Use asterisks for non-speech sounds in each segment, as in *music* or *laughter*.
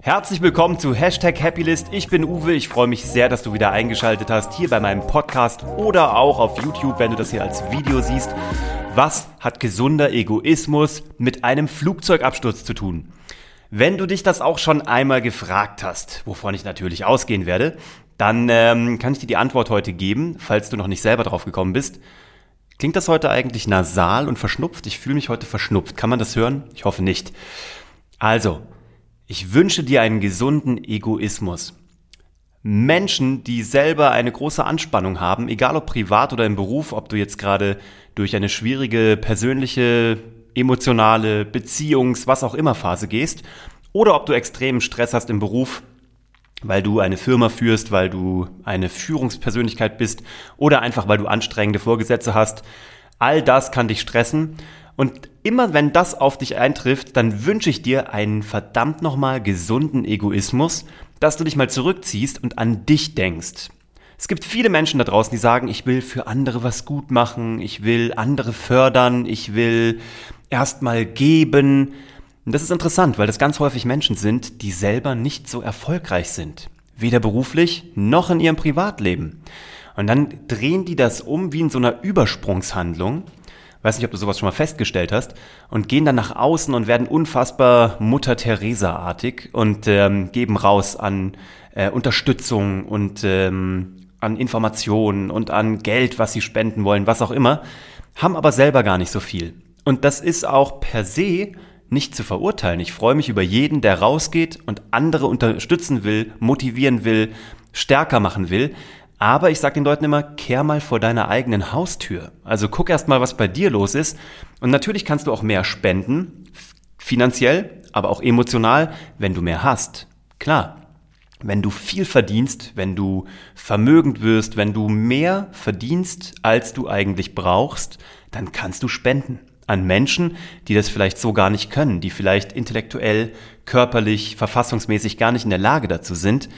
Herzlich willkommen zu Hashtag Happylist. Ich bin Uwe. Ich freue mich sehr, dass du wieder eingeschaltet hast hier bei meinem Podcast oder auch auf YouTube, wenn du das hier als Video siehst. Was hat gesunder Egoismus mit einem Flugzeugabsturz zu tun? Wenn du dich das auch schon einmal gefragt hast, wovon ich natürlich ausgehen werde, dann ähm, kann ich dir die Antwort heute geben, falls du noch nicht selber drauf gekommen bist. Klingt das heute eigentlich nasal und verschnupft? Ich fühle mich heute verschnupft. Kann man das hören? Ich hoffe nicht. Also, ich wünsche dir einen gesunden Egoismus. Menschen, die selber eine große Anspannung haben, egal ob privat oder im Beruf, ob du jetzt gerade durch eine schwierige persönliche, emotionale, Beziehungs-, was auch immer Phase gehst, oder ob du extremen Stress hast im Beruf, weil du eine Firma führst, weil du eine Führungspersönlichkeit bist oder einfach weil du anstrengende Vorgesetze hast. All das kann dich stressen und immer wenn das auf dich eintrifft, dann wünsche ich dir einen verdammt nochmal gesunden Egoismus, dass du dich mal zurückziehst und an dich denkst. Es gibt viele Menschen da draußen, die sagen, ich will für andere was gut machen, ich will andere fördern, ich will erstmal geben. Und das ist interessant, weil das ganz häufig Menschen sind, die selber nicht so erfolgreich sind. Weder beruflich noch in ihrem Privatleben. Und dann drehen die das um wie in so einer Übersprungshandlung weiß nicht, ob du sowas schon mal festgestellt hast, und gehen dann nach außen und werden unfassbar Mutter Teresa-artig und ähm, geben raus an äh, Unterstützung und ähm, an Informationen und an Geld, was sie spenden wollen, was auch immer, haben aber selber gar nicht so viel. Und das ist auch per se nicht zu verurteilen. Ich freue mich über jeden, der rausgeht und andere unterstützen will, motivieren will, stärker machen will. Aber ich sage den Leuten immer, kehr mal vor deiner eigenen Haustür. Also guck erst mal, was bei dir los ist. Und natürlich kannst du auch mehr spenden, finanziell, aber auch emotional, wenn du mehr hast. Klar. Wenn du viel verdienst, wenn du vermögend wirst, wenn du mehr verdienst, als du eigentlich brauchst, dann kannst du spenden an Menschen, die das vielleicht so gar nicht können, die vielleicht intellektuell, körperlich, verfassungsmäßig gar nicht in der Lage dazu sind.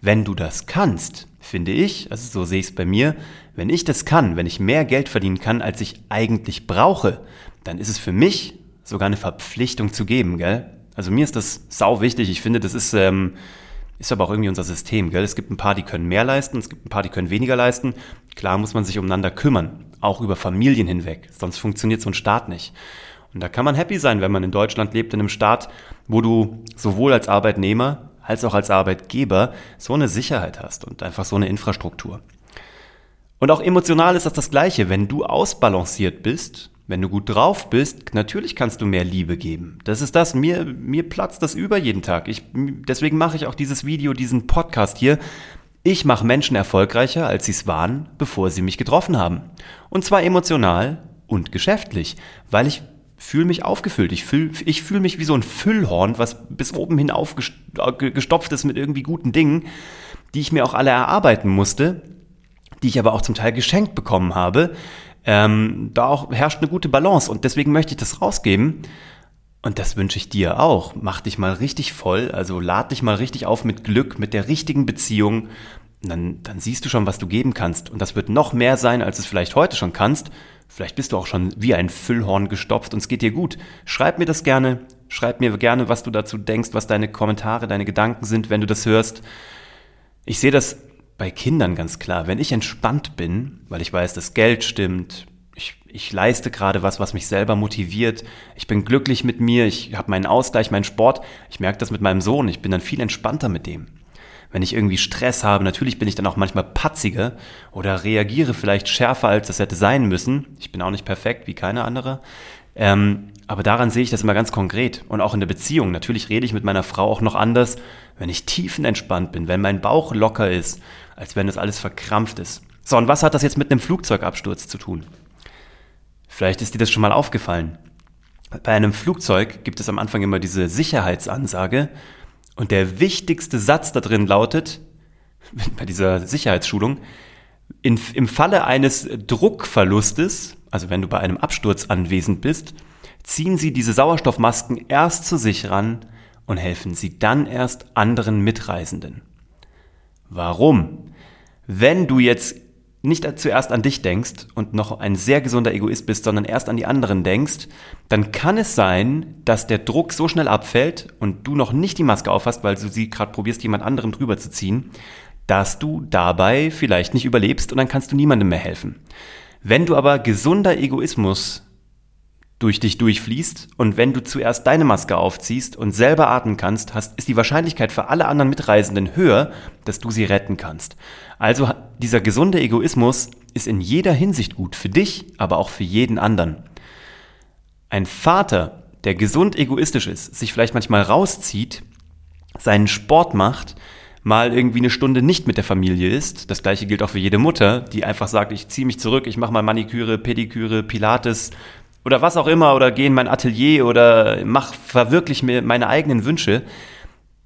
Wenn du das kannst, finde ich, also so sehe ich es bei mir, wenn ich das kann, wenn ich mehr Geld verdienen kann, als ich eigentlich brauche, dann ist es für mich sogar eine Verpflichtung zu geben, gell? Also mir ist das sau wichtig. Ich finde, das ist, ähm, ist aber auch irgendwie unser System, gell? Es gibt ein paar, die können mehr leisten, es gibt ein paar, die können weniger leisten. Klar muss man sich umeinander kümmern, auch über Familien hinweg, sonst funktioniert so ein Staat nicht. Und da kann man happy sein, wenn man in Deutschland lebt, in einem Staat, wo du sowohl als Arbeitnehmer als auch als Arbeitgeber so eine Sicherheit hast und einfach so eine Infrastruktur. Und auch emotional ist das das Gleiche. Wenn du ausbalanciert bist, wenn du gut drauf bist, natürlich kannst du mehr Liebe geben. Das ist das. Mir, mir platzt das über jeden Tag. Ich, deswegen mache ich auch dieses Video, diesen Podcast hier. Ich mache Menschen erfolgreicher, als sie es waren, bevor sie mich getroffen haben. Und zwar emotional und geschäftlich, weil ich fühle mich aufgefüllt. Ich fühle ich fühl mich wie so ein Füllhorn, was bis oben hin aufgestopft ist mit irgendwie guten Dingen, die ich mir auch alle erarbeiten musste, die ich aber auch zum Teil geschenkt bekommen habe. Ähm, da auch herrscht eine gute Balance und deswegen möchte ich das rausgeben. Und das wünsche ich dir auch. Mach dich mal richtig voll, also lad dich mal richtig auf mit Glück, mit der richtigen Beziehung. Dann, dann siehst du schon, was du geben kannst. Und das wird noch mehr sein, als es vielleicht heute schon kannst. Vielleicht bist du auch schon wie ein Füllhorn gestopft und es geht dir gut. Schreib mir das gerne. Schreib mir gerne, was du dazu denkst, was deine Kommentare, deine Gedanken sind, wenn du das hörst. Ich sehe das bei Kindern ganz klar. Wenn ich entspannt bin, weil ich weiß, das Geld stimmt, ich, ich leiste gerade was, was mich selber motiviert, ich bin glücklich mit mir, ich habe meinen Ausgleich, meinen Sport, ich merke das mit meinem Sohn, ich bin dann viel entspannter mit dem wenn ich irgendwie Stress habe, natürlich bin ich dann auch manchmal patziger oder reagiere vielleicht schärfer, als das hätte sein müssen. Ich bin auch nicht perfekt wie keine andere. Ähm, aber daran sehe ich das immer ganz konkret. Und auch in der Beziehung. Natürlich rede ich mit meiner Frau auch noch anders, wenn ich tiefenentspannt bin, wenn mein Bauch locker ist, als wenn das alles verkrampft ist. So, und was hat das jetzt mit einem Flugzeugabsturz zu tun? Vielleicht ist dir das schon mal aufgefallen. Bei einem Flugzeug gibt es am Anfang immer diese Sicherheitsansage, und der wichtigste Satz da drin lautet, *laughs* bei dieser Sicherheitsschulung, in, im Falle eines Druckverlustes, also wenn du bei einem Absturz anwesend bist, ziehen Sie diese Sauerstoffmasken erst zu sich ran und helfen Sie dann erst anderen Mitreisenden. Warum? Wenn du jetzt nicht zuerst an dich denkst und noch ein sehr gesunder Egoist bist, sondern erst an die anderen denkst, dann kann es sein, dass der Druck so schnell abfällt und du noch nicht die Maske aufhast, weil du sie gerade probierst, jemand anderem drüber zu ziehen, dass du dabei vielleicht nicht überlebst und dann kannst du niemandem mehr helfen. Wenn du aber gesunder Egoismus durch dich durchfließt und wenn du zuerst deine Maske aufziehst und selber atmen kannst, hast, ist die Wahrscheinlichkeit für alle anderen Mitreisenden höher, dass du sie retten kannst. Also dieser gesunde Egoismus ist in jeder Hinsicht gut, für dich, aber auch für jeden anderen. Ein Vater, der gesund egoistisch ist, sich vielleicht manchmal rauszieht, seinen Sport macht, mal irgendwie eine Stunde nicht mit der Familie ist. Das gleiche gilt auch für jede Mutter, die einfach sagt, ich ziehe mich zurück, ich mache mal Maniküre, Pediküre, Pilates oder was auch immer oder gehe in mein Atelier oder mach verwirklich mir meine eigenen Wünsche.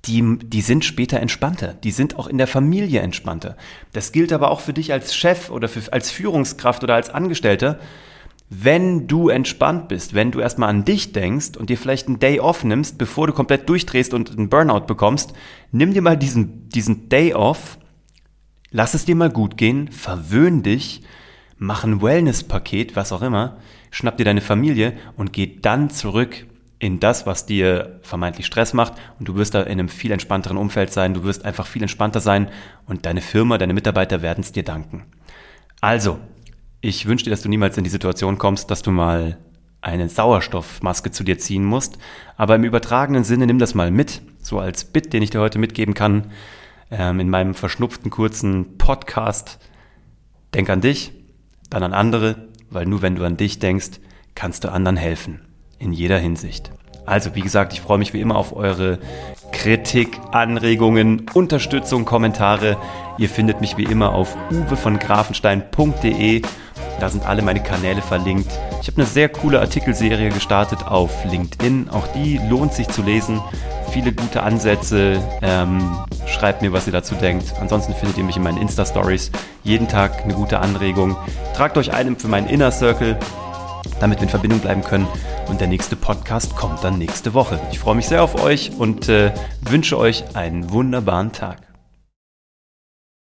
Die, die sind später entspannter. Die sind auch in der Familie entspannter. Das gilt aber auch für dich als Chef oder für, als Führungskraft oder als Angestellter wenn du entspannt bist, wenn du erstmal an dich denkst und dir vielleicht einen Day off nimmst, bevor du komplett durchdrehst und einen Burnout bekommst, nimm dir mal diesen, diesen Day off, lass es dir mal gut gehen, verwöhn dich, mach ein Wellness-Paket, was auch immer, schnapp dir deine Familie und geh dann zurück in das, was dir vermeintlich Stress macht und du wirst da in einem viel entspannteren Umfeld sein, du wirst einfach viel entspannter sein und deine Firma, deine Mitarbeiter werden es dir danken. Also, ich wünsche dir, dass du niemals in die Situation kommst, dass du mal eine Sauerstoffmaske zu dir ziehen musst. Aber im übertragenen Sinne nimm das mal mit, so als Bit, den ich dir heute mitgeben kann, ähm, in meinem verschnupften kurzen Podcast. Denk an dich, dann an andere, weil nur wenn du an dich denkst, kannst du anderen helfen. In jeder Hinsicht. Also, wie gesagt, ich freue mich wie immer auf eure Kritik, Anregungen, Unterstützung, Kommentare. Ihr findet mich wie immer auf uwevongrafenstein.de da sind alle meine Kanäle verlinkt. Ich habe eine sehr coole Artikelserie gestartet auf LinkedIn. Auch die lohnt sich zu lesen. Viele gute Ansätze. Ähm, schreibt mir, was ihr dazu denkt. Ansonsten findet ihr mich in meinen Insta-Stories. Jeden Tag eine gute Anregung. Tragt euch ein für meinen Inner Circle, damit wir in Verbindung bleiben können. Und der nächste Podcast kommt dann nächste Woche. Ich freue mich sehr auf euch und äh, wünsche euch einen wunderbaren Tag.